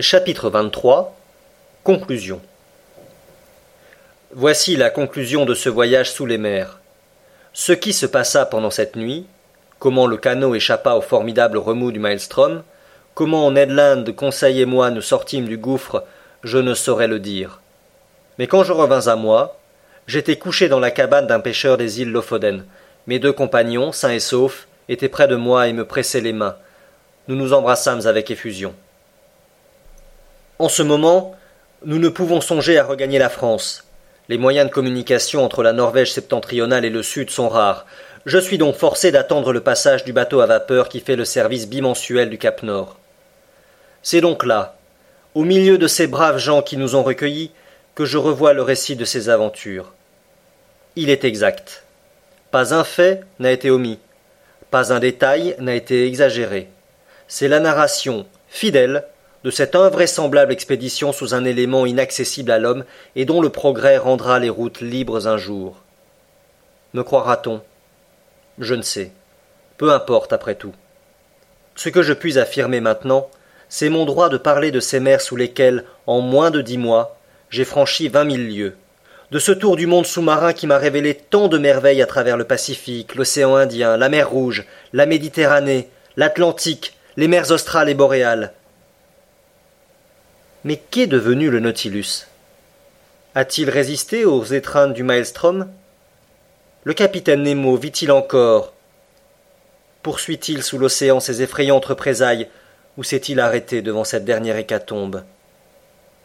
Chapitre 23 Conclusion Voici la conclusion de ce voyage sous les mers. Ce qui se passa pendant cette nuit, comment le canot échappa au formidable remous du maelstrom, comment Ned Land, Conseil et moi nous sortîmes du gouffre, je ne saurais le dire. Mais quand je revins à moi, j'étais couché dans la cabane d'un pêcheur des îles Lofoden. Mes deux compagnons, sains et saufs, étaient près de moi et me pressaient les mains. Nous nous embrassâmes avec effusion. En ce moment, nous ne pouvons songer à regagner la France. Les moyens de communication entre la Norvège septentrionale et le Sud sont rares. Je suis donc forcé d'attendre le passage du bateau à vapeur qui fait le service bimensuel du Cap Nord. C'est donc là, au milieu de ces braves gens qui nous ont recueillis, que je revois le récit de ces aventures. Il est exact. Pas un fait n'a été omis, pas un détail n'a été exagéré. C'est la narration, fidèle, de cette invraisemblable expédition sous un élément inaccessible à l'homme et dont le progrès rendra les routes libres un jour. Me croira-t-on? Je ne sais. Peu importe après tout. Ce que je puis affirmer maintenant, c'est mon droit de parler de ces mers sous lesquelles, en moins de dix mois, j'ai franchi vingt mille lieues, de ce tour du monde sous-marin qui m'a révélé tant de merveilles à travers le Pacifique, l'océan Indien, la mer Rouge, la Méditerranée, l'Atlantique, les mers australes et boréales, mais qu'est devenu le Nautilus? A-t-il résisté aux étreintes du maelstrom? Le capitaine Nemo vit-il encore? Poursuit-il sous l'océan ses effrayantes représailles ou s'est-il arrêté devant cette dernière hécatombe?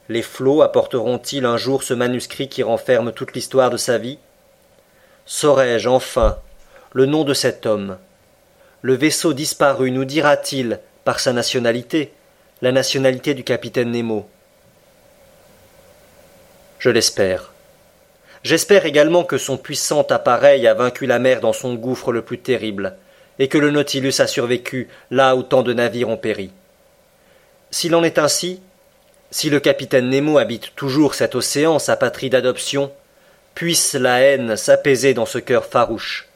Les flots apporteront-ils un jour ce manuscrit qui renferme toute l'histoire de sa vie? Saurai-je enfin le nom de cet homme? Le vaisseau disparu nous dira-t-il, par sa nationalité, la nationalité du capitaine Nemo. Je l'espère. J'espère également que son puissant appareil a vaincu la mer dans son gouffre le plus terrible, et que le Nautilus a survécu là où tant de navires ont péri. S'il en est ainsi, si le capitaine Nemo habite toujours cet océan, sa patrie d'adoption, puisse la haine s'apaiser dans ce cœur farouche.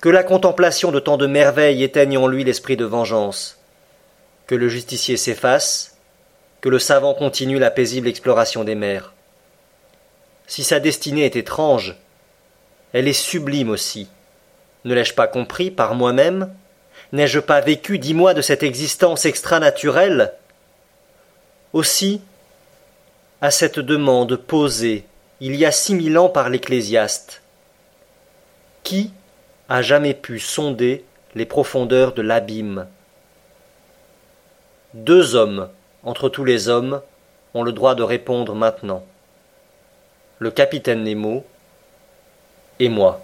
Que la contemplation de tant de merveilles éteigne en lui l'esprit de vengeance, que le justicier s'efface, que le savant continue la paisible exploration des mers. Si sa destinée est étrange, elle est sublime aussi. Ne l'ai-je pas compris par moi-même? N'ai-je pas vécu dix mois de cette existence extra-naturelle? Aussi, à cette demande posée il y a six mille ans par l'Ecclésiaste, qui a jamais pu sonder les profondeurs de l'abîme? Deux hommes, entre tous les hommes, ont le droit de répondre maintenant. Le capitaine Nemo et moi.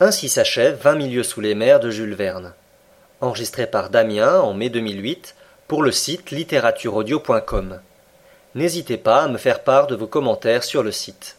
Ainsi s'achève Vingt milieux sous les mers de Jules Verne, enregistré par Damien en mai 2008 pour le site littératureaudio.com. N'hésitez pas à me faire part de vos commentaires sur le site.